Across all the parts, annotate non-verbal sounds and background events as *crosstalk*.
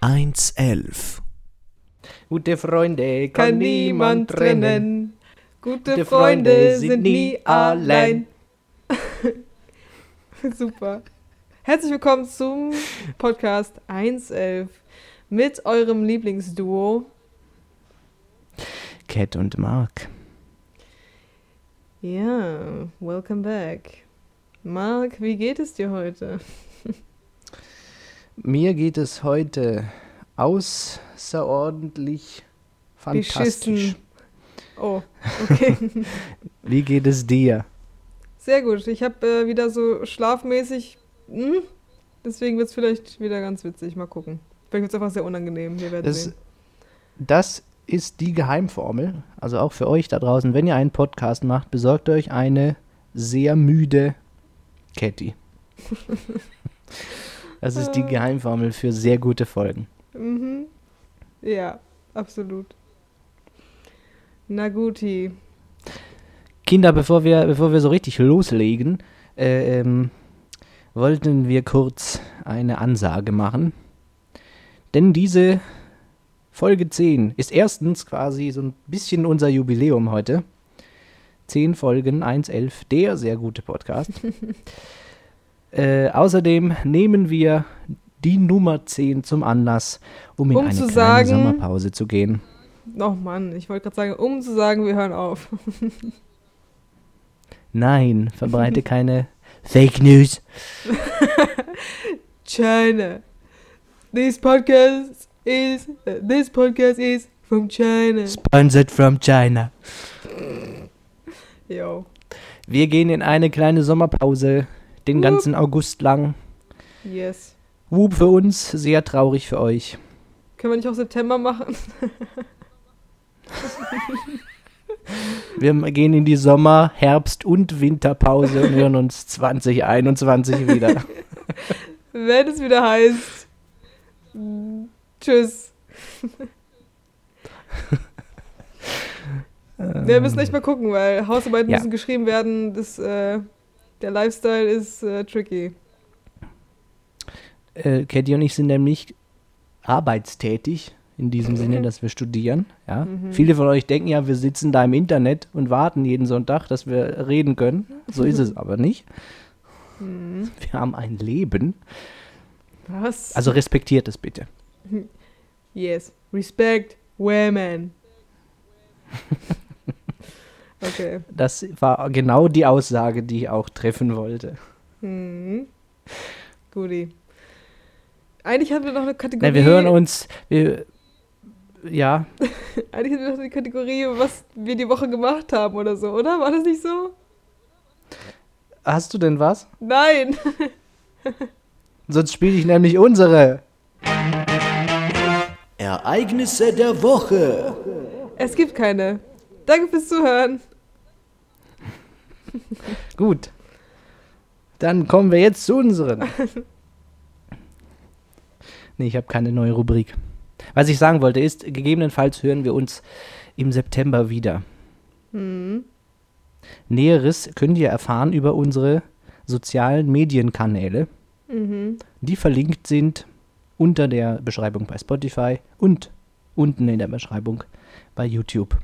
Eins elf. Gute Freunde kann niemand trennen. Gute Freunde sind nie allein. *laughs* Super. Herzlich willkommen zum Podcast 111 mit eurem Lieblingsduo. Cat und Mark. Ja, welcome back. Mark, wie geht es dir heute? *laughs* Mir geht es heute außerordentlich fantastisch. Beschissen. Oh, okay. *laughs* Wie geht es dir? Sehr gut. Ich habe äh, wieder so schlafmäßig. Hm? Deswegen wird es vielleicht wieder ganz witzig. Mal gucken. Vielleicht wird es einfach sehr unangenehm. Wir werden Das, sehen. das ist die Geheimformel. Also auch für euch da draußen, wenn ihr einen Podcast macht, besorgt euch eine sehr müde Catty. *laughs* Das ist die Geheimformel für sehr gute Folgen. Mhm. Ja, absolut. Na guti. Kinder, bevor wir, bevor wir so richtig loslegen, äh, ähm, wollten wir kurz eine Ansage machen. Denn diese Folge 10 ist erstens quasi so ein bisschen unser Jubiläum heute. 10 Folgen, 1.11, der sehr gute Podcast. *laughs* äh, außerdem nehmen wir die Nummer 10 zum Anlass, um in Um eine kleine sagen- Sommerpause zu gehen. Oh Mann, ich wollte gerade sagen, um zu sagen, wir hören auf. *laughs* Nein, verbreite keine Fake News. *laughs* China. This podcast is uh, this podcast is from China. Sponsored from China. Yo. Wir gehen in eine kleine Sommerpause den Wup. ganzen August lang. Yes. Whoop für uns, sehr traurig für euch. Können wir nicht auch September machen? Wir gehen in die Sommer-, Herbst- und Winterpause und hören uns *laughs* 2021 wieder. Wenn es wieder heißt. Tschüss. *laughs* Wir müssen echt mal gucken, weil Hausarbeiten Ja. müssen geschrieben werden. Das, äh, der Lifestyle ist äh, tricky. Äh, Katie und ich sind nämlich arbeitstätig, in diesem Sinne, dass wir studieren. Ja? Mhm. Viele von euch denken ja, wir sitzen da im Internet und warten jeden Sonntag, dass wir reden können. So ist es *laughs* aber nicht. Hm. Wir haben ein Leben. Was? Also respektiert es bitte. Yes. Respect women. *laughs* okay. Das war genau die Aussage, die ich auch treffen wollte. Hm. Guti. Eigentlich hatten wir noch eine Kategorie. Na, wir hören uns. Wir, ja, *laughs* Eigentlich hatten wir noch eine Kategorie, was wir die Woche gemacht haben oder so, oder? War das nicht so? hast du denn was? Nein. Sonst spiele ich nämlich unsere. Ereignisse der Woche. Es gibt keine. Danke fürs Zuhören. *laughs* Gut. Dann kommen wir jetzt zu unseren. *laughs* Nee, ich habe keine neue Rubrik. Was ich sagen wollte ist, gegebenenfalls hören wir uns im September wieder. Hm. Näheres könnt ihr erfahren über unsere sozialen Medienkanäle, Mhm. die verlinkt sind unter der Beschreibung bei Spotify und unten in der Beschreibung bei YouTube.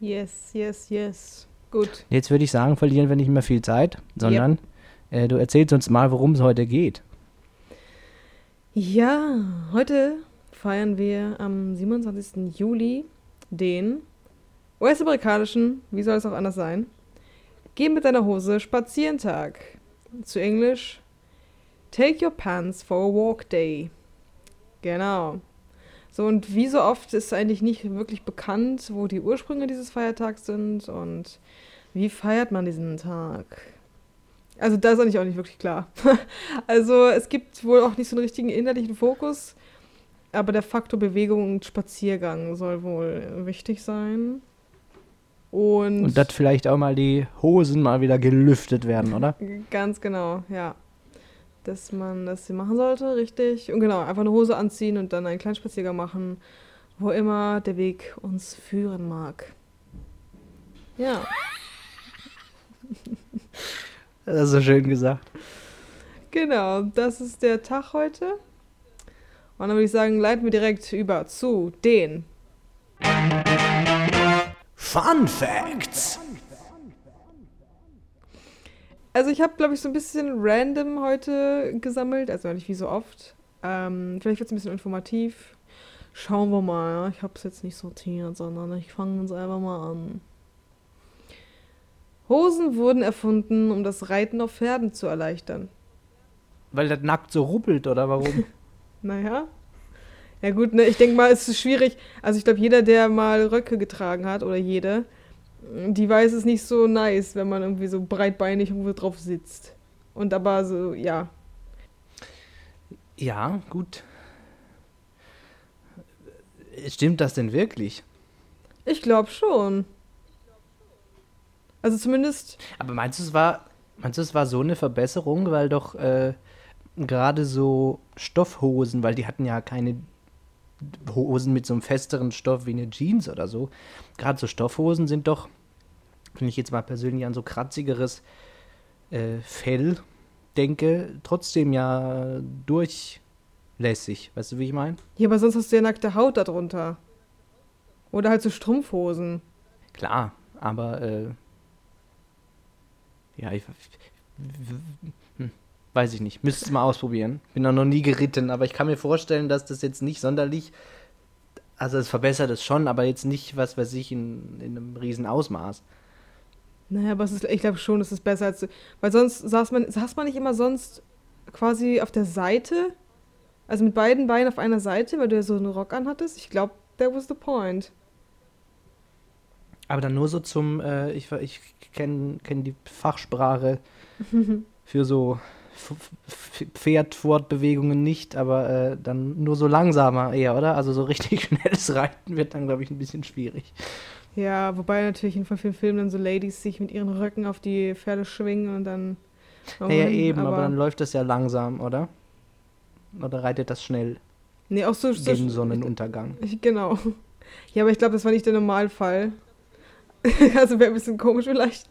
Yes, yes, yes. Gut. Jetzt würde ich sagen, verlieren wir nicht mehr viel Zeit, sondern äh, du erzählst uns mal, worum es heute geht. Ja, heute feiern wir am 27. Juli den US-amerikanischen, wie soll es auch anders sein, Geh mit deiner Hose spazieren Tag. Zu Englisch Take your pants for a walk day. Genau. So, und wie so oft ist eigentlich nicht wirklich bekannt, wo die Ursprünge dieses Feiertags sind und wie feiert man diesen Tag. Also da ist eigentlich auch nicht wirklich klar. *laughs* also es gibt wohl auch nicht so einen richtigen innerlichen Fokus, aber der Faktor Bewegung und Spaziergang soll wohl wichtig sein. Und, Und dass vielleicht auch mal die Hosen mal wieder gelüftet werden, oder? Ganz genau, ja. Dass man das hier machen sollte, richtig. Und genau, einfach eine Hose anziehen und dann einen kleinen Spaziergang machen. wo immer der Weg uns führen mag. Ja, *laughs* Das ist so schön gesagt. genau, das ist der Tag heute. Und dann würde ich sagen, leiten wir direkt über zu den. Fun Facts. Also ich habe, glaube ich, so ein bisschen random heute gesammelt, also nicht wie so oft. Ähm, vielleicht wird es ein bisschen informativ. Schauen wir mal. Ich habe es jetzt nicht sortiert, sondern ich fange uns einfach mal an. Hosen wurden erfunden, um das Reiten auf Pferden zu erleichtern. Weil das nackt so ruppelt, oder warum? *laughs* Naja. Ja gut, ne, ich denke mal, es ist schwierig. Also ich glaube, jeder, der mal Röcke getragen hat oder jede, die weiß es nicht so nice, wenn man irgendwie so breitbeinig irgendwo drauf sitzt. Und aber so, ja. ja, gut. Stimmt das denn wirklich? Ich glaube schon. Also zumindest, Aber meinst du, es war, meinst du, es war so eine Verbesserung, weil doch äh, gerade so Stoffhosen, weil die hatten ja keine Hosen mit so einem festeren Stoff wie eine Jeans oder so. Gerade so Stoffhosen sind doch, wenn ich jetzt mal persönlich an so kratzigeres äh, Fell denke, trotzdem ja durchlässig. Weißt du, wie ich meine? ja, aber sonst hast du ja nackte Haut darunter. Oder halt so Strumpfhosen. Klar, aber äh, ja, ich, weiß ich nicht. Müsste es mal ausprobieren. Bin auch noch nie geritten, aber ich kann mir vorstellen, dass das jetzt nicht sonderlich. Also es verbessert es schon, aber jetzt nicht, was weiß ich, in, in einem riesen Ausmaß. Naja, aber es ist, ich glaube schon, es ist besser als. Weil sonst saß man, saß man nicht immer sonst quasi auf der Seite? Also mit beiden Beinen auf einer Seite, weil du ja so einen Rock anhattest? Ich glaube, that was the point. Aber dann nur so zum, äh, ich, ich kenne kenn die Fachsprache *laughs* für so Pferdfortbewegungen nicht, aber äh, dann nur so langsamer eher, oder? Also so *laughs* richtig schnelles Reiten wird dann, glaube ich, ein bisschen schwierig. Ja, wobei natürlich in vielen Filmen dann so Ladies sich mit ihren Röcken auf die Pferde schwingen und dann. Ja, ja eben, aber, dann läuft das ja langsam, oder? Oder reitet das schnell Nee, auch so. so gegen Sonnenuntergang? *laughs* Ich, genau. Ja, aber ich glaube, das war nicht der Normalfall. *laughs* also wäre ein bisschen komisch vielleicht.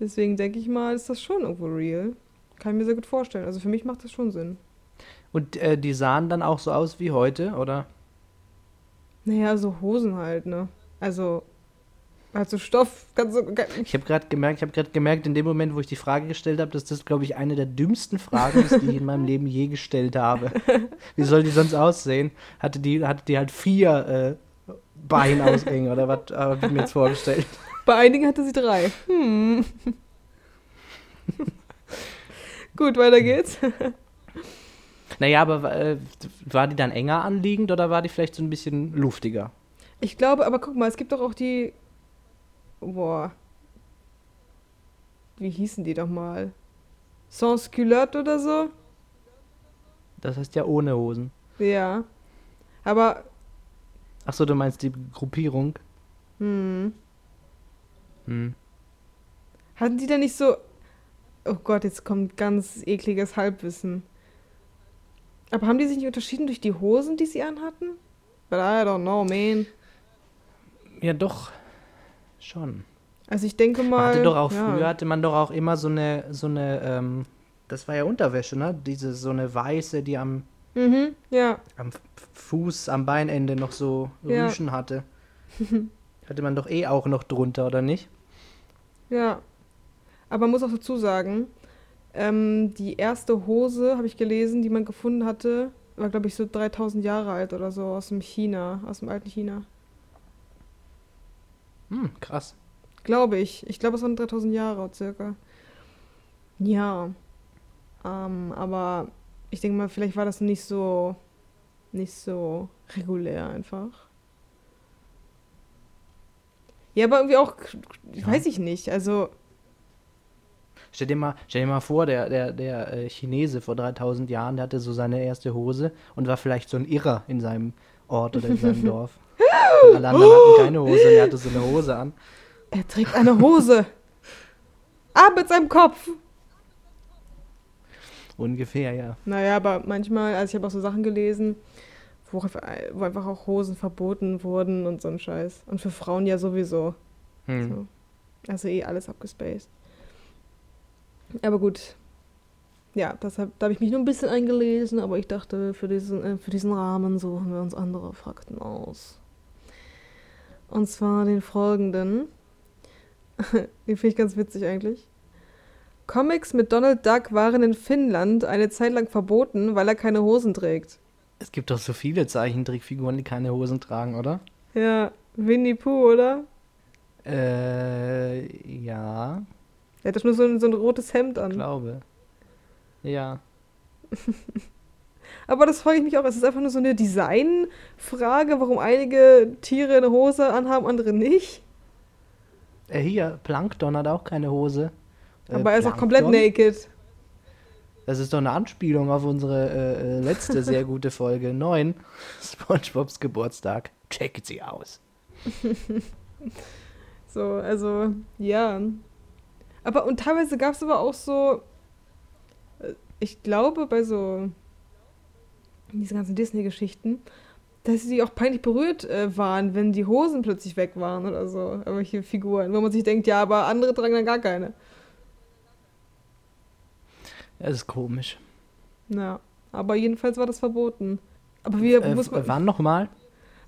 Deswegen denke ich mal, ist das schon irgendwo real. Kann ich mir sehr gut vorstellen. Also für mich macht das schon Sinn. Und äh, die sahen dann auch so aus wie heute, oder? Naja, so Hosen halt, ne? Also, halt so Stoff, ganz so. Ich habe gerade gemerkt, ich habe gerade gemerkt, in dem Moment, wo ich die Frage gestellt habe, dass das, glaube ich, eine der dümmsten Fragen ist, die ich in meinem Leben je gestellt habe. *laughs* Wie soll die sonst aussehen? Hatte die, hatte die halt vier äh, Beinausgänge oder was habe ich mir jetzt vorgestellt? Bei einigen hatte sie drei. Hm. *laughs* Gut, weiter geht's. Naja, aber äh, war die dann enger anliegend oder war die vielleicht so ein bisschen luftiger? Ich glaube, aber guck mal, es gibt doch auch die. Boah. Wie hießen die doch mal? Sans culotte oder so? Das heißt ja ohne Hosen. Ja. Aber, Achso, du meinst die Gruppierung? hm. Hm. Hatten die da nicht so. Oh Gott, jetzt kommt ganz ekliges Halbwissen. Aber haben die sich nicht unterschieden durch die Hosen, die sie anhatten? But I don't know, man. Ja, doch. Schon. Also ich denke Man mal. hatte doch auch ja. früher hatte man doch auch immer so eine so eine ähm, das war ja Unterwäsche, ne? Diese so eine weiße, die am Mhm, ja. am Fuß, am Beinende noch so Ja. Rüschen hatte. *laughs* hatte man doch eh auch noch drunter, oder nicht? Ja. Aber man muss auch dazu sagen, ähm, die erste Hose, habe ich gelesen, die man gefunden hatte, war, glaube ich, so 3000 Jahre alt oder so aus dem China, aus dem alten China. Hm, krass. Glaube ich. Ich glaube, es waren 3000 Jahre circa. Ja. Ähm, aber ich denke mal, vielleicht war das nicht so, nicht so regulär einfach. Ja, aber irgendwie auch, Ja. weiß ich nicht. Also, Stell dir mal, stell dir mal vor, der, der, der äh, Chinese vor 3000 Jahren, der hatte so seine erste Hose und war vielleicht so ein Irrer in seinem Ort oder in seinem *laughs* Dorf. Und alle anderen hatten keine Hose und er hatte so eine Hose an. er trägt eine Hose. Ab mit seinem Kopf. Ungefähr, ja. Naja, aber manchmal, also ich habe auch so Sachen gelesen, wo, einfach- wo einfach auch Hosen verboten wurden und so ein Scheiß. Und für Frauen ja sowieso. Hm. So. Also eh alles abgespaced. Aber gut. Ja, deshalb, da habe ich mich nur ein bisschen eingelesen, aber ich dachte, für diesen, äh, für diesen Rahmen suchen wir uns andere Fakten aus. Und zwar den folgenden. *laughs* den finde ich ganz witzig eigentlich. Comics mit Donald Duck waren in Finnland eine Zeit lang verboten, weil er keine Hosen trägt. Es gibt doch so viele Zeichentrickfiguren, die keine Hosen tragen, oder? Ja, Winnie Pooh, oder? Äh, ja, Er hat doch nur so ein, so ein rotes Hemd an. glaube. Ja. *laughs* Aber das frage ich mich auch. Es ist einfach nur so eine Designfrage, warum einige Tiere eine Hose anhaben, andere nicht. Äh, hier, Plankton hat auch keine Hose. Äh, Aber er ist auch komplett Plankton? naked. Das ist doch eine Anspielung auf unsere äh, äh, letzte *laughs* sehr gute Folge 9. SpongeBobs Geburtstag. Checket sie aus. *laughs* So, also, ja. Aber, und teilweise gab es aber auch so, äh, ich glaube, bei so, diese ganzen Disney-Geschichten, dass sie auch peinlich berührt äh, waren, wenn die Hosen plötzlich weg waren oder so, irgendwelche Figuren, wo man sich denkt, ja, aber andere tragen dann gar keine. Das ist komisch. Ja, aber jedenfalls war das verboten. Aber wir, Äh, muss man, wann nochmal?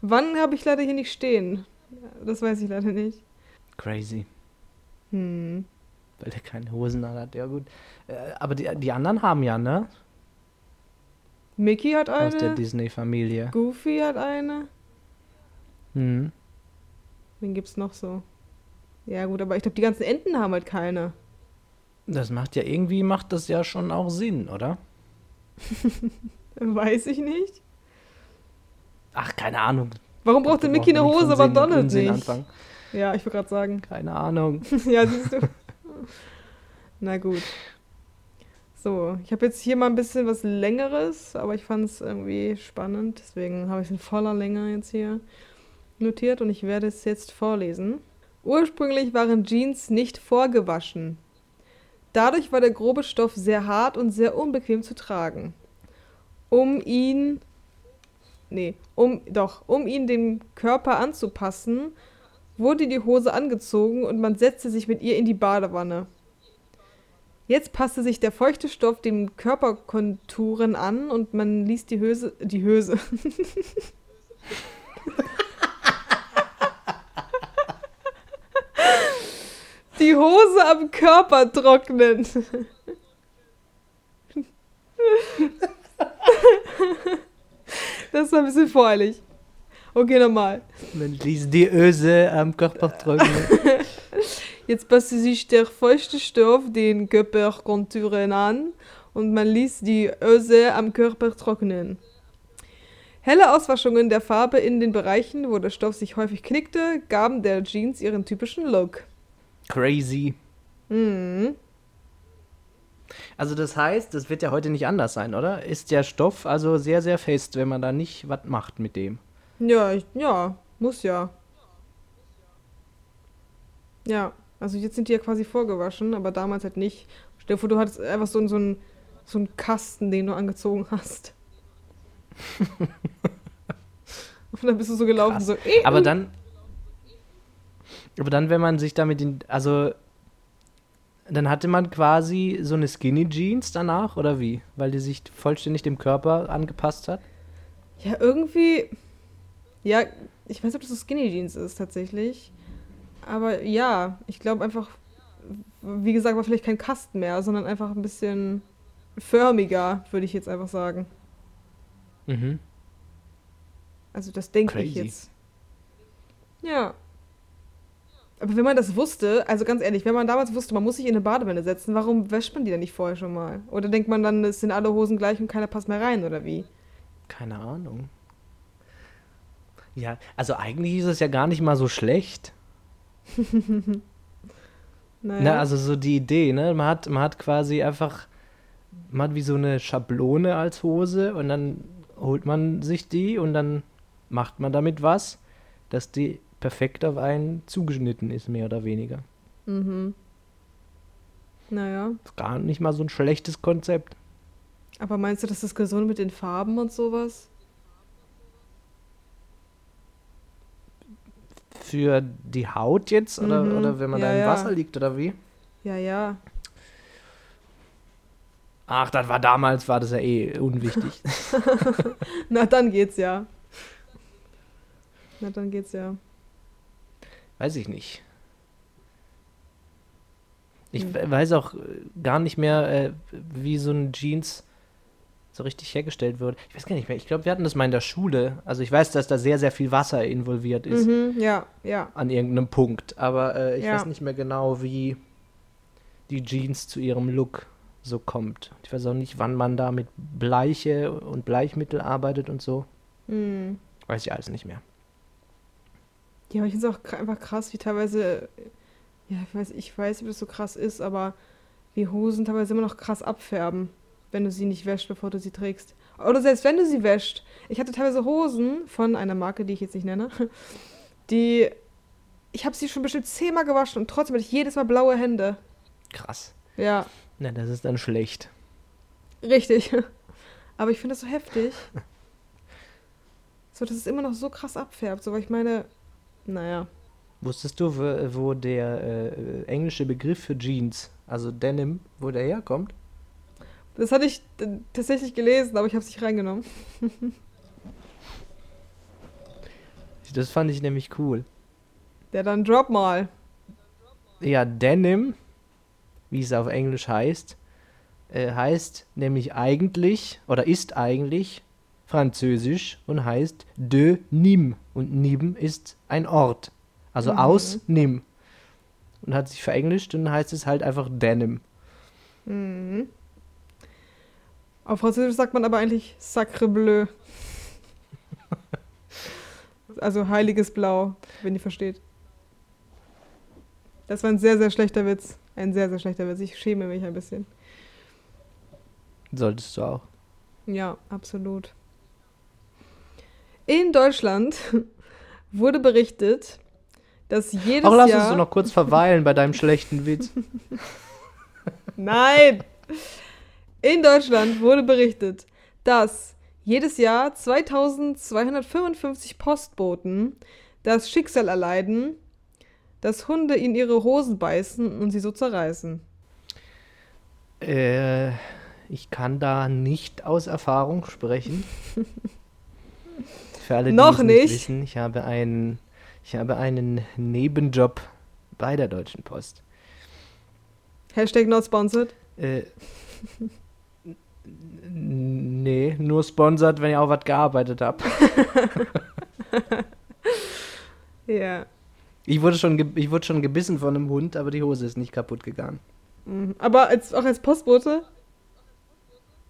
wann habe ich leider hier nicht stehen? Das weiß ich leider nicht. Crazy. Hm. Weil der keine Hosen hat. Ja, gut. Äh, aber die, die anderen haben ja, ne? Mickey hat Aus der eine, Disney-Familie. Goofy hat eine. Hm. Wen gibt's noch so? Ja, gut, aber ich glaube, die ganzen Enten haben halt keine. Das macht ja irgendwie, macht das ja schon auch Sinn, oder? *laughs* Weiß ich nicht. Ach, keine Ahnung. Warum braucht denn Mickey eine Hose, aber Donald nicht? anfangen. Ja, ich wollte gerade sagen. Keine Ahnung. *laughs* ja, siehst du. *laughs* Na gut. So, ich habe jetzt hier mal ein bisschen was Längeres, aber ich fand es irgendwie spannend. Deswegen habe ich es in voller Länge jetzt hier notiert und ich werde es jetzt vorlesen. Ursprünglich waren Jeans nicht vorgewaschen. Dadurch war der grobe Stoff sehr hart und sehr unbequem zu tragen. Um ihn. Nee, um. Doch, um ihn dem Körper anzupassen, wurde die Hose angezogen und man setzte sich mit ihr in die Badewanne. Jetzt passte sich der feuchte Stoff den Körperkonturen an und man ließ die Höse, die Höse. *laughs* die Hose am Körper trocknen. *laughs* Das war ein bisschen voreilig. Okay, nochmal. Man ließ die Öse am Körper trocknen. *laughs* Jetzt passte sich der feuchte Stoff den Körperkonturen an und man ließ die Öse am Körper trocknen. Helle Auswaschungen der Farbe in den Bereichen, wo der Stoff sich häufig knickte, gaben der Jeans ihren typischen Look. Crazy. Mhm. Also das heißt, das wird ja heute nicht anders sein, oder? Ist der Stoff also sehr, sehr fest, wenn man da nicht was macht mit dem. Ja, ich, ja, muss ja. Ja, also jetzt sind die ja quasi vorgewaschen, aber damals halt nicht. Stell dir vor, du hattest einfach so, so, einen, so einen Kasten, den du angezogen hast. *laughs* Und dann bist du so gelaufen, Krass. so. eh, Aber uh. dann. Aber dann, wenn man sich damit in. Also. Dann hatte man quasi so eine Skinny Jeans danach, oder wie? Weil die sich vollständig dem Körper angepasst hat? Ja, irgendwie. Ja, ich weiß nicht, ob das so Skinny Jeans ist tatsächlich. Aber ja, ich glaube einfach, wie gesagt, war vielleicht kein Kasten mehr, sondern einfach ein bisschen förmiger, würde ich jetzt einfach sagen. Mhm. Also das denke ich jetzt. Ja. Aber wenn man das wusste, also ganz ehrlich, wenn man damals wusste, man muss sich in eine Badewanne setzen, warum wäscht man die dann nicht vorher schon mal? Oder denkt man dann, es sind alle Hosen gleich und keiner passt mehr rein, oder wie? Keine Ahnung. Ja, also eigentlich ist es ja gar nicht mal so schlecht. *laughs* Naja. Ne, also so die Idee, ne? Man hat, man hat quasi einfach, man hat wie so eine Schablone als Hose und dann holt man sich die und dann macht man damit was, dass die perfekt auf einen zugeschnitten ist, mehr oder weniger. mhm. Naja. Ist gar nicht mal so ein schlechtes Konzept. Aber meinst du, das ist gesund mit den Farben und sowas? Für die Haut jetzt? Oder, Mhm. oder wenn man Ja, da im ja. Wasser liegt, oder wie? Ja, ja. Ach, das war damals, war das ja eh unwichtig. *laughs* *laughs* Na, dann geht's ja. Na, dann geht's ja. Weiß ich nicht. Ich Hm. we- weiß auch äh, gar nicht mehr, äh, wie so ein Jeans so richtig hergestellt wird. Ich weiß gar nicht mehr. Ich glaube, wir hatten das mal in der Schule. Also ich weiß, dass da sehr, sehr viel Wasser involviert ist Mhm, ja, ja. an irgendeinem Punkt. Aber äh, ich Ja. weiß nicht mehr genau, wie die Jeans zu ihrem Look so kommt. Ich weiß auch nicht, wann man da mit Bleiche und Bleichmittel arbeitet und so. Mhm. Weiß ich alles nicht mehr. Ja, aber ich finde es auch einfach krass, wie teilweise, ja, ich weiß, ich weiß, ob das so krass ist, aber wie Hosen teilweise immer noch krass abfärben, wenn du sie nicht wäschst, bevor du sie trägst. Oder selbst wenn du sie wäschst. Ich hatte teilweise Hosen von einer Marke, die ich jetzt nicht nenne, *laughs* die, ich habe sie schon bestimmt zehnmal gewaschen und trotzdem hatte ich jedes Mal blaue Hände. Krass. Ja, Na, das ist dann schlecht. richtig. *laughs* Aber ich finde das so heftig. So, dass es immer noch so krass abfärbt. So, weil ich meine, naja. Wusstest du, wo, der äh, englische Begriff für Jeans, also Denim, wo der herkommt? Das hatte ich äh, tatsächlich gelesen, aber ich habe es nicht reingenommen. *laughs* Das fand ich nämlich cool. Der dann drop mal. Ja, Denim, wie es auf Englisch heißt, äh, heißt nämlich eigentlich oder ist eigentlich französisch und heißt de Nîmes. Und Nîmes ist ein Ort. Also Mhm. aus Nîmes. Und hat sich verenglischt und heißt es halt einfach Denim. Mhm. Auf Französisch sagt man aber eigentlich Sacre Bleu. also heiliges Blau, wenn ihr versteht. Das war ein sehr, sehr schlechter Witz. Ein sehr, sehr schlechter Witz. Ich schäme mich ein bisschen. Solltest du auch. Ja, absolut. In Deutschland *laughs* wurde berichtet, dass jedes Auch lass Jahr... uns doch noch kurz verweilen bei deinem schlechten Witz. *laughs* Nein! In Deutschland wurde berichtet, dass jedes Jahr 2255 Postboten das Schicksal erleiden, dass Hunde in ihre Hosen beißen und sie so zerreißen. Äh, ich kann da nicht aus Erfahrung sprechen. Für alle, die Noch es nicht nicht. wissen, ich habe einen, ich habe einen Nebenjob bei der Deutschen Post. Hashtag not sponsored. Äh, nee, nur sponsert, wenn ich auch was gearbeitet habe. *laughs* Ja. Ich wurde, schon ich wurde schon gebissen von einem Hund, aber die Hose ist nicht kaputt gegangen. Mhm. Aber als, auch als Postbote?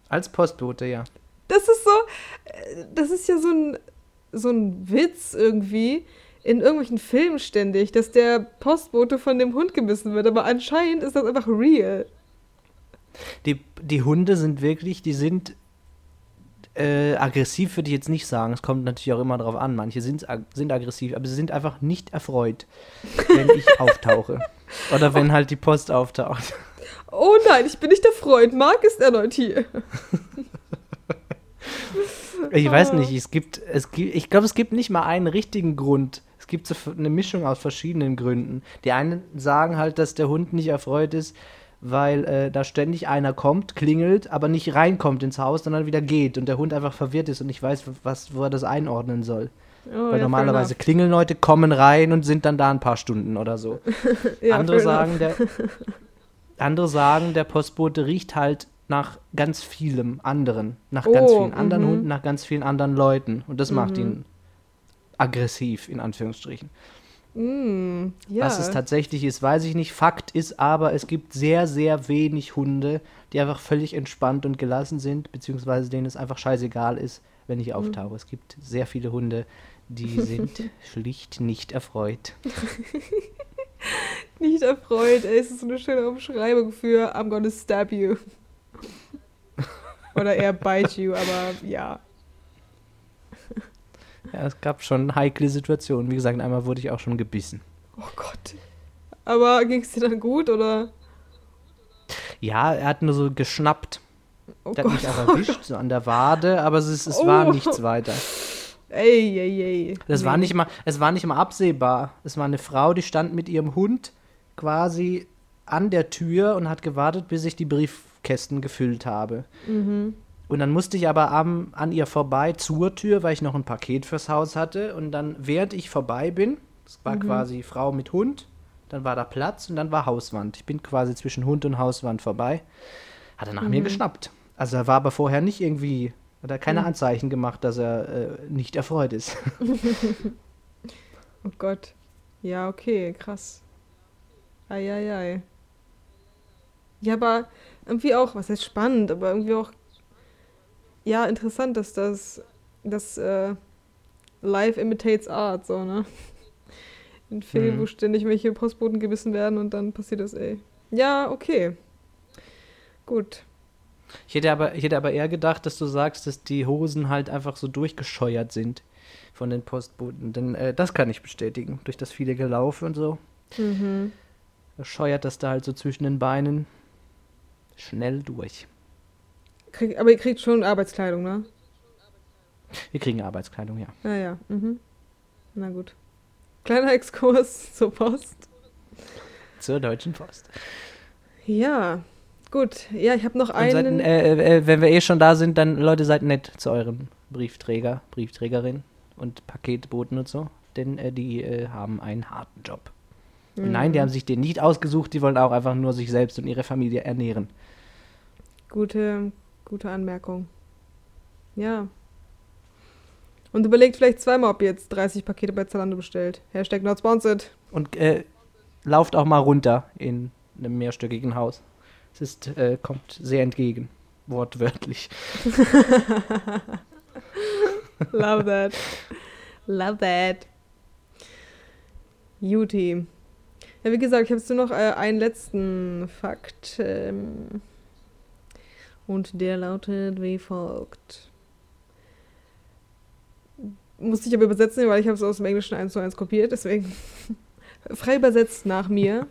Als Postbote, ja. Das ist so, das ist ja so ein, so ein Witz irgendwie in irgendwelchen Filmen ständig, dass der Postbote von dem Hund gebissen wird. Aber anscheinend ist das einfach real. Die, die Hunde sind wirklich, die sind äh, aggressiv, würde ich jetzt nicht sagen. Es kommt natürlich auch immer drauf an. Manche sind, sind aggressiv, aber sie sind einfach nicht erfreut, wenn ich *laughs* auftauche. Oder wenn halt die Post auftaucht. Oh nein, ich bin nicht der Freund. Marc ist erneut hier. Ich weiß nicht, es gibt, es gibt, ich glaube, es gibt nicht mal einen richtigen Grund. Es gibt so eine Mischung aus verschiedenen Gründen. Die einen sagen halt, dass der Hund nicht erfreut ist, weil äh, da ständig einer kommt, klingelt, aber nicht reinkommt ins Haus, sondern wieder geht und der Hund einfach verwirrt ist und nicht weiß, was, wo er das einordnen soll. Oh, weil normalerweise klingeln Leute, kommen rein und sind dann da ein paar Stunden oder so. *laughs* ja, andere, sagen, der, andere sagen, der Postbote riecht halt nach ganz vielem anderen. Nach ganz Oh, vielen anderen mhm. Hunden, nach ganz vielen anderen Leuten. Und das macht Mhm. ihn aggressiv, in Anführungsstrichen. Mm, ja. Was es tatsächlich ist, weiß ich nicht. Fakt ist aber, es gibt sehr, sehr wenig Hunde, die einfach völlig entspannt und gelassen sind, beziehungsweise denen es einfach scheißegal ist, wenn ich auftauche. Es gibt sehr viele Hunde, die *laughs* sind schlicht nicht erfreut. *laughs* nicht erfreut. Ey, es ist so eine schöne Umschreibung für I'm gonna stab you. *laughs* Oder eher bite you, aber ja. Ja, es gab schon heikle Situationen. Wie gesagt, einmal wurde ich auch schon gebissen. Oh Gott. Aber ging es dir dann gut oder? Ja, er hat nur so geschnappt. Oh Der hat Gott. mich einfach erwischt, so an der Wade, aber es, ist, es Oh. war nichts weiter. Ey, ey, ey. Das Nee. war nicht mal, es war nicht mal absehbar. Es war eine Frau, die stand mit ihrem Hund quasi an der Tür und hat gewartet, bis ich die Briefkästen gefüllt habe. Mhm. Und dann musste ich aber am, an ihr vorbei zur Tür, weil ich noch ein Paket fürs Haus hatte. Und dann, während ich vorbei bin, das war quasi Frau mit Hund, dann war da Platz und dann war Hauswand. Ich bin quasi zwischen Hund und Hauswand vorbei. Hat er nach mir geschnappt. Also er war aber vorher nicht irgendwie, hat er keine Anzeichen gemacht, dass er äh, nicht erfreut ist. *laughs* Oh Gott. Ja, okay, krass. Eieiei. Ja, aber irgendwie auch, was heißt spannend, aber irgendwie auch, ja, interessant, dass das, das äh, Life imitates Art, so, ne? In Filmen, Mhm. wo ständig welche Postboten gebissen werden und dann passiert das, ey. Ja, okay. Gut. Ich hätte, aber, ich hätte aber eher gedacht, dass du sagst, dass die Hosen halt einfach so durchgescheuert sind von den Postboten. Denn äh, das kann ich bestätigen. Durch das viele Gelaufe und so. Mhm. Scheuert das da halt so zwischen den Beinen schnell durch. Krieg, aber ihr kriegt schon Arbeitskleidung, ne? Wir kriegen Arbeitskleidung, ja. Ja, ja. Mhm. Na gut. Kleiner Exkurs *laughs* zur Post. Zur Deutschen Post. Ja, gut. Ja, ich habe noch Und seid, einen. äh, äh, wenn wir eh schon da sind, dann Leute, seid nett zu euren Briefträger, Briefträgerin und Paketboten und so. Denn äh, die äh, haben einen harten Job. Und Nein, die haben sich den nicht ausgesucht, die wollen auch einfach nur sich selbst und ihre Familie ernähren. Gute, gute Anmerkung. Ja. Und überlegt vielleicht zweimal, ob ihr jetzt 30 Pakete bei Zalando bestellt. Hashtag not sponsored. Und äh, lauft auch mal runter in einem mehrstöckigen Haus. Es ist, äh, kommt sehr entgegen, wortwörtlich. *laughs* Love that. Love that. Juti. Ja, wie gesagt, ich habe nur noch äh, einen letzten Fakt. Ähm, und der lautet wie folgt. Musste ich aber übersetzen, weil ich habe es aus dem Englischen eins zu eins kopiert, deswegen *laughs* frei übersetzt nach mir.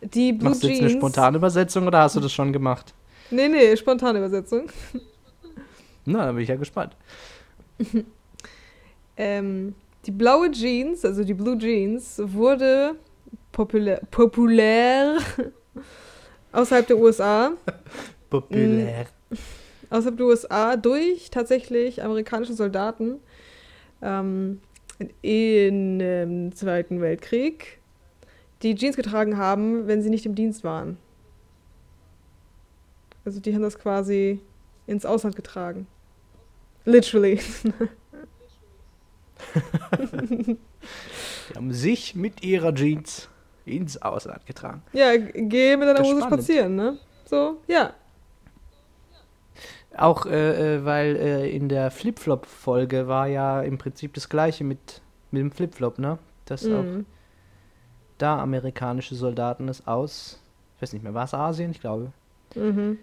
Die Blue Machst du jetzt Jeans. eine spontane Übersetzung oder hast du das schon gemacht? Nee, nee, spontane Übersetzung. *laughs* Na, da bin ich ja gespannt. *laughs* Ähm, die blaue Jeans, also die Blue Jeans, wurde populär, populär außerhalb der USA, Populär. außerhalb der USA durch tatsächlich amerikanische Soldaten ähm, in dem Zweiten Weltkrieg, die Jeans getragen haben, wenn sie nicht im Dienst waren. Also die haben das quasi ins Ausland getragen. Literally. *laughs* Die haben sich mit ihrer Jeans ins Ausland getragen. Ja, geh mit deiner Hose spazieren, ne? So, ja. Auch äh, äh, weil äh, in der Flipflop-Folge war ja im Prinzip das gleiche mit, mit dem Flipflop, ne? Dass auch Mhm. da amerikanische Soldaten es aus, ich weiß nicht mehr, war es Asien, ich glaube, Mhm.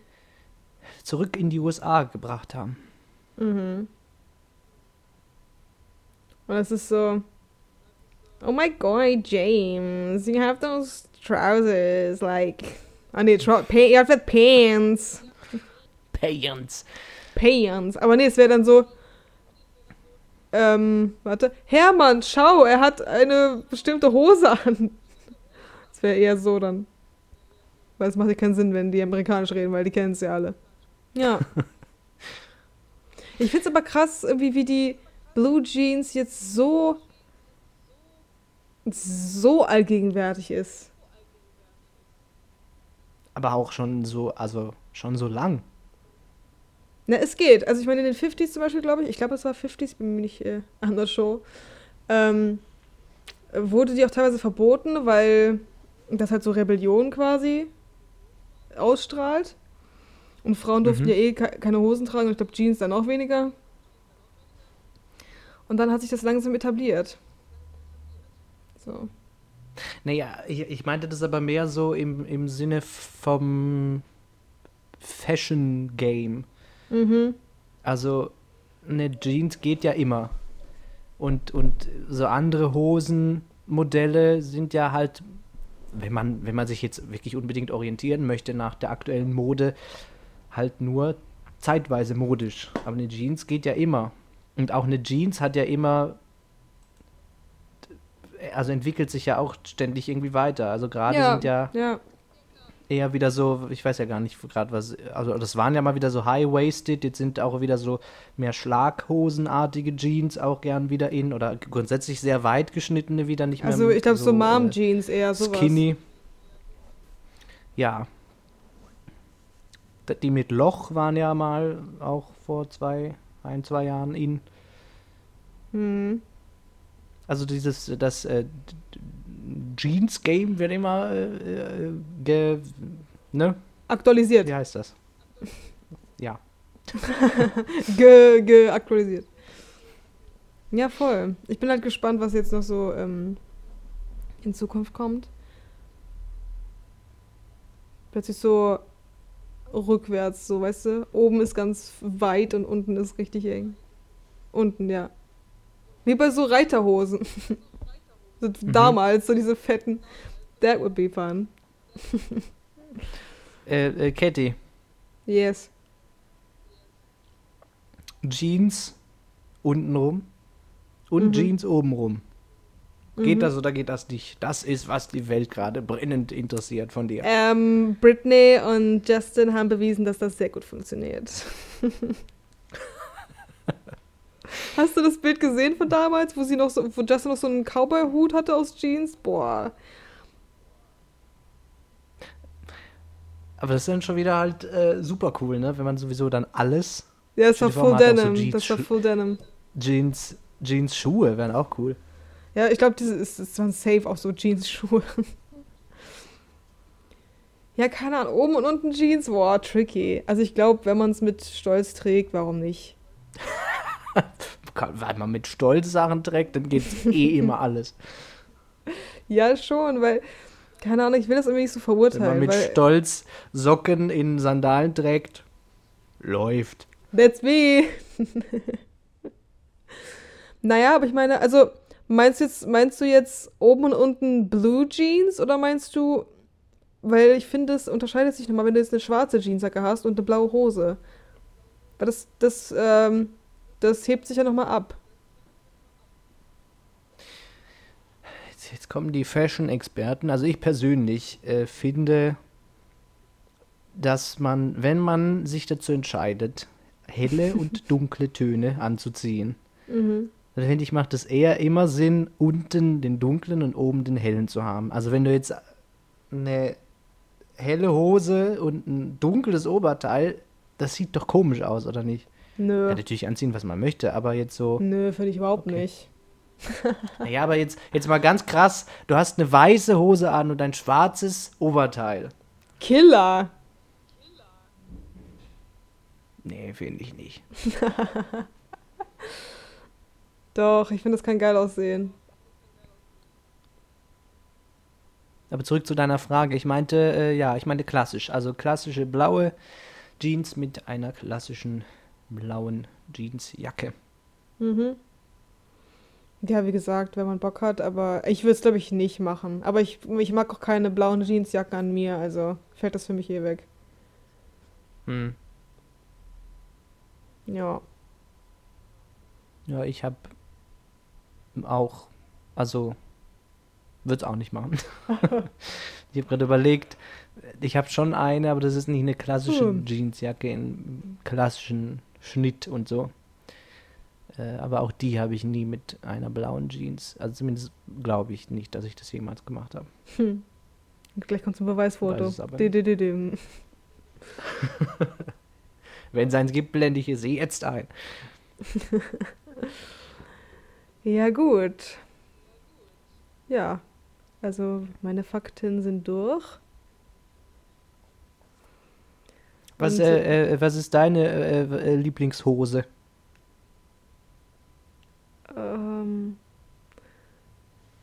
zurück in die USA gebracht haben. Mhm. Und es ist so, oh my god, James, you have those trousers, like, ah nee, you have that pants, Payans. pants, aber nee, es wäre dann so, ähm, warte, Hermann, schau, er hat eine bestimmte Hose an. Es wäre eher so dann. Weil es macht ja keinen Sinn, wenn die amerikanisch reden, weil die kennen es ja alle. Ja. *laughs* Ich finde es aber krass, irgendwie wie die Blue Jeans jetzt so so allgegenwärtig ist. Aber auch schon so, also schon so lang. Na, es geht. Also ich meine, in den 50s zum Beispiel, glaube ich, ich glaube, es war 50s, bin mir nicht äh, *laughs* an der Show, ähm, wurde die auch teilweise verboten, weil das halt so Rebellion quasi ausstrahlt. Und Frauen durften Mhm. ja eh ke- keine Hosen tragen und ich glaube Jeans dann auch weniger. Und dann hat sich das langsam etabliert. So. Naja, ich, ich meinte das aber mehr so im, im Sinne vom Fashion-Game. Mhm. Also, eine Jeans geht ja immer. Und, und so andere Hosenmodelle sind ja halt, wenn man, wenn man sich jetzt wirklich unbedingt orientieren möchte nach der aktuellen Mode, halt nur zeitweise modisch. Aber eine Jeans geht ja immer. Und auch eine Jeans hat ja immer, also entwickelt sich ja auch ständig irgendwie weiter. Also gerade ja, sind ja ja. Eher wieder so, ich weiß ja gar nicht gerade was, also das waren ja mal wieder so high-waisted, jetzt sind auch wieder so mehr Schlaghosenartige Jeans auch gern wieder in oder grundsätzlich sehr weit geschnittene wieder nicht mehr. Also ich glaube so, äh, Mom-Jeans eher sowas. Skinny. Ja. Die mit Loch waren ja mal auch vor zwei, ein, zwei Jahren in. Hm. Also dieses, das äh, Jeans-Game wird immer äh, äh, ge, ne? Aktualisiert. Wie heißt das? *laughs* Ja. Ge, ge aktualisiert. Ja, voll. Ich bin halt gespannt, was jetzt noch so ähm, in Zukunft kommt. Plötzlich so rückwärts, so, weißt du? Oben ist ganz weit und unten ist richtig eng. Unten, ja. Wie bei so Reiterhosen. *laughs* so Damals, so diese fetten. That would be fun. *laughs* Äh, äh, Katie, Yes. Jeans untenrum und Mhm. Jeans obenrum. Geht Mhm. das oder geht das nicht? Das ist, was die Welt gerade brennend interessiert von dir. Ähm, Britney und Justin haben bewiesen, dass das sehr gut funktioniert. *laughs* Hast du das Bild gesehen von damals, wo sie noch so, wo Justin noch so einen Cowboy-Hut hatte aus Jeans? Boah. Aber das ist dann schon wieder halt äh, super cool, ne? Wenn man sowieso dann alles. Ja, es war Full so Denim. Jeans- das war Full Denim. Jeans, Jeans Schuhe wären auch cool. Ja, ich glaube, das, das waren safe auch so Jeans-Schuhe. *laughs* Ja, keine Ahnung, oben und unten Jeans, boah, tricky. Also ich glaube, wenn man es mit Stolz trägt, warum nicht? *laughs* Weil man mit Stolz Sachen trägt, dann geht's eh *laughs* immer alles. Ja, schon, weil, keine Ahnung, ich will das irgendwie nicht so Wenn man verurteilen, mit weil Stolz Socken in Sandalen trägt, läuft. That's me. *laughs* naja, aber ich meine, also meinst du jetzt, meinst du jetzt oben und unten Blue Jeans oder meinst du, weil ich finde, es unterscheidet sich nochmal, wenn du jetzt eine schwarze Jeansjacke hast und eine blaue Hose. Weil das, das, ähm, das hebt sich ja nochmal ab. Jetzt, jetzt kommen die Fashion-Experten. Also ich persönlich äh, finde, dass man, wenn man sich dazu entscheidet, helle *laughs* und dunkle Töne anzuziehen, Mhm. dann finde ich, macht es eher immer Sinn, unten den dunklen und oben den hellen zu haben. Also wenn du jetzt eine helle Hose und ein dunkles Oberteil, das sieht doch komisch aus, oder nicht? Nö. Ja, natürlich anziehen, was man möchte, aber jetzt so. Nö, finde ich überhaupt Okay. nicht. *laughs* Ja, aber jetzt, jetzt mal ganz krass, du hast eine weiße Hose an und ein schwarzes Oberteil. Killer. Nee, finde ich nicht. *laughs* Doch, ich finde, das kann geil aussehen. Aber zurück zu deiner Frage. Ich meinte, äh, ja, ich meinte klassisch. Also klassische blaue Jeans mit einer klassischen blauen Jeansjacke. Mhm. Ja, wie gesagt, wenn man Bock hat, aber ich würde es, glaube ich, nicht machen. Aber ich, ich mag auch keine blauen Jeansjacken an mir, also fällt das für mich eh weg. Hm. Ja. Ja, ich habe auch, also würde es auch nicht machen. *laughs* ich habe gerade überlegt, ich habe schon eine, aber das ist nicht eine klassische Hm. Jeansjacke in klassischen Schnitt und so. Äh, aber auch die habe ich nie mit einer blauen Jeans. Also zumindest glaube ich nicht, dass ich das jemals gemacht habe. Hm. Gleich kommt zum Beweisfoto. *laughs* Wenn es eins gibt, blende ich es eh jetzt ein. *laughs* Ja, gut. Ja. Also, meine Fakten sind durch. Was, äh, äh, was ist deine äh, äh, Lieblingshose? Ähm,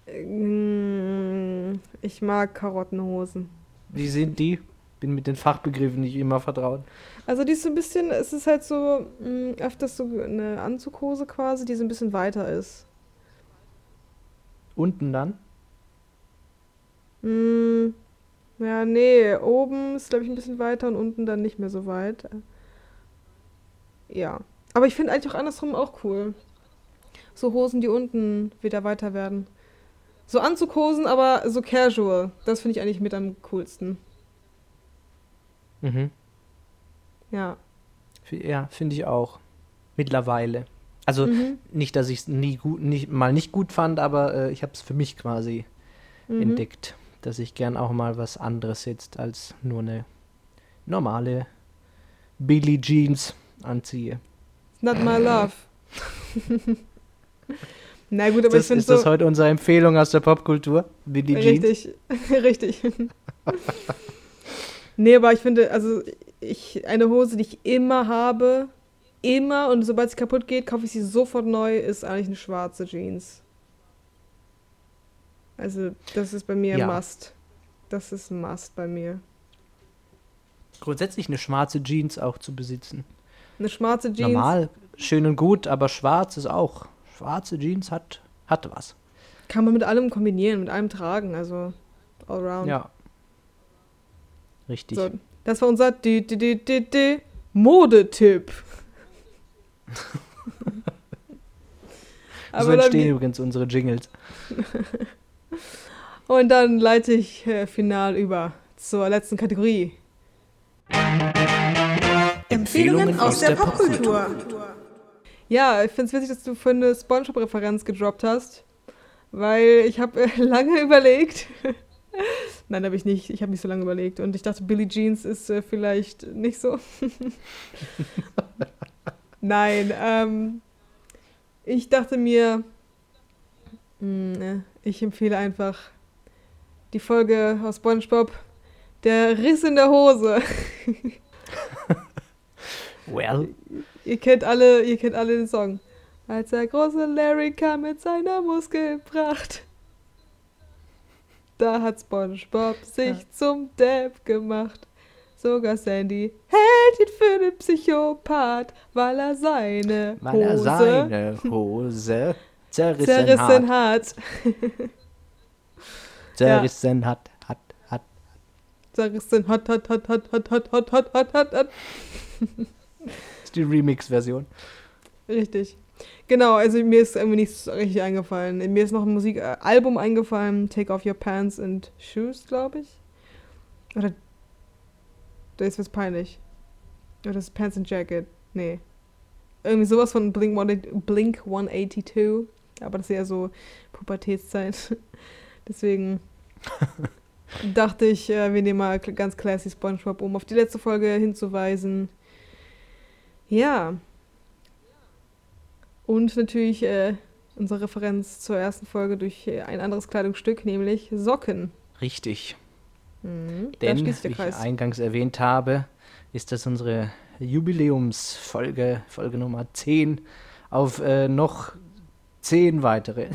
ähm, ich mag Karottenhosen. Wie sind die? Bin mit den Fachbegriffen nicht immer vertraut. Also die ist so ein bisschen, es ist halt so mh, öfters so eine Anzughose quasi, die so ein bisschen weiter ist. Unten dann? Mm, ja, nee, oben ist glaube ich ein bisschen weiter und unten dann nicht mehr so weit. Ja. Aber ich finde eigentlich auch andersrum auch cool. So Hosen, die unten wieder weiter werden. So Anzughosen, aber so casual. Das finde ich eigentlich mit am coolsten. Mhm. Ja. Ja, finde ich auch. Mittlerweile. Also Mhm. nicht, dass ich es nie gut, nicht, mal nicht gut fand, aber äh, ich habe es für mich quasi Mhm. entdeckt, dass ich gern auch mal was anderes jetzt als nur eine normale Billie Jeans anziehe. Not my love. *laughs* Na gut, aber das, ich finde ist so. das heute unsere Empfehlung aus der Popkultur? Billie Jeans? Richtig, *laughs* richtig. nee, aber ich finde, also ich, eine Hose, die ich immer habe, immer und sobald sie kaputt geht, kaufe ich sie sofort neu, ist eigentlich eine schwarze Jeans. Also, das ist bei mir Ja. ein Must. Das ist ein Must bei mir. Grundsätzlich eine schwarze Jeans auch zu besitzen. Eine schwarze Jeans. Normal, schön und gut, aber schwarz ist auch. Schwarze Jeans hat, hat was. Kann man mit allem kombinieren, mit allem tragen, also allround. Ja. Richtig. So, das war unser Modetipp. *laughs* so entstehen übrigens unsere Jingles. *laughs* und dann leite ich äh, final über zur letzten Kategorie. Empfehlungen aus der Popkultur. Ja, ich finde es witzig, dass du für eine Spongebob-Referenz gedroppt hast, weil ich habe äh, *laughs* lange überlegt. *laughs* Nein, habe ich nicht. Ich habe nicht so lange überlegt und ich dachte, Billie Jeans ist äh, vielleicht nicht so. *laughs* Nein, ähm, ich dachte mir, mh, äh, ich empfehle einfach die Folge aus SpongeBob, der Riss in der Hose. *laughs* Well, Ihr kennt alle, ihr kennt alle den Song. Als der große Larry kam mit seiner Muskelpracht. Da hat SpongeBob sich Ja. zum Depp gemacht. Sogar Sandy hält ihn für den Psychopath, weil er seine weil er Hose seine Hose zerrissen, zerrissen hat. hat. Zerrissen hat, hat, hat. Zerrissen hat, hat, hat, hat, hat, hat, hat, hat, hat, hat, hat. Das ist die Remix-Version. Richtig. Genau, also mir ist irgendwie nichts richtig eingefallen. Mir ist noch ein Musikalbum eingefallen, Take Off Your Pants and Shoes, glaube ich. Oder da ist was peinlich. Oder das ist Pants and Jacket. Nee. Irgendwie sowas von Blink, 182 Blink 182. Aber das ist eher so Pubertätszeit. *laughs* Deswegen *laughs* dachte ich, äh, wir nehmen mal ganz classy Spongebob, um auf die letzte Folge hinzuweisen. Ja. Und natürlich äh, unsere Referenz zur ersten Folge durch äh, ein anderes Kleidungsstück, nämlich Socken. Richtig. Mhm. Denn, wie ich eingangs erwähnt habe, ist das unsere Jubiläumsfolge, Folge Nummer 10, auf äh, noch 10 weitere,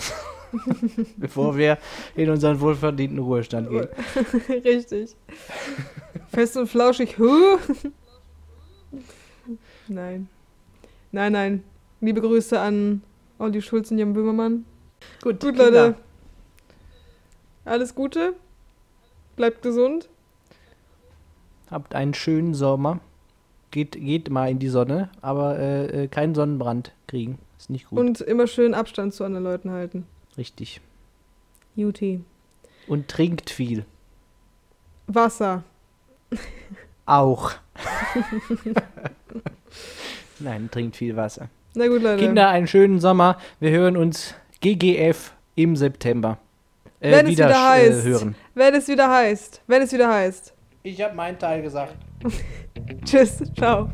*laughs* bevor wir in unseren wohlverdienten Ruhestand gehen. *laughs* Richtig. Fest und flauschig. Huh? nein. Nein, nein. Liebe Grüße an Olli Schulz und Jan Böhmermann. Gut, Gut, Kinder, Leute. Alles Gute. Bleibt gesund. Habt einen schönen Sommer. Geht, geht mal in die Sonne, aber äh, äh, keinen Sonnenbrand kriegen. Ist nicht gut. Und immer schön Abstand zu anderen Leuten halten. Richtig. Juti. Und trinkt viel. Wasser. Auch. *laughs* *laughs* Nein, trinkt viel Wasser. Na gut, Leute. Kinder, einen schönen Sommer. Wir hören uns GGF im September. Äh, Wenn es wieder sch- heißt. Äh, hören. Wenn es wieder heißt. Wenn es wieder heißt. Ich habe meinen Teil gesagt. *laughs* Tschüss. Ciao.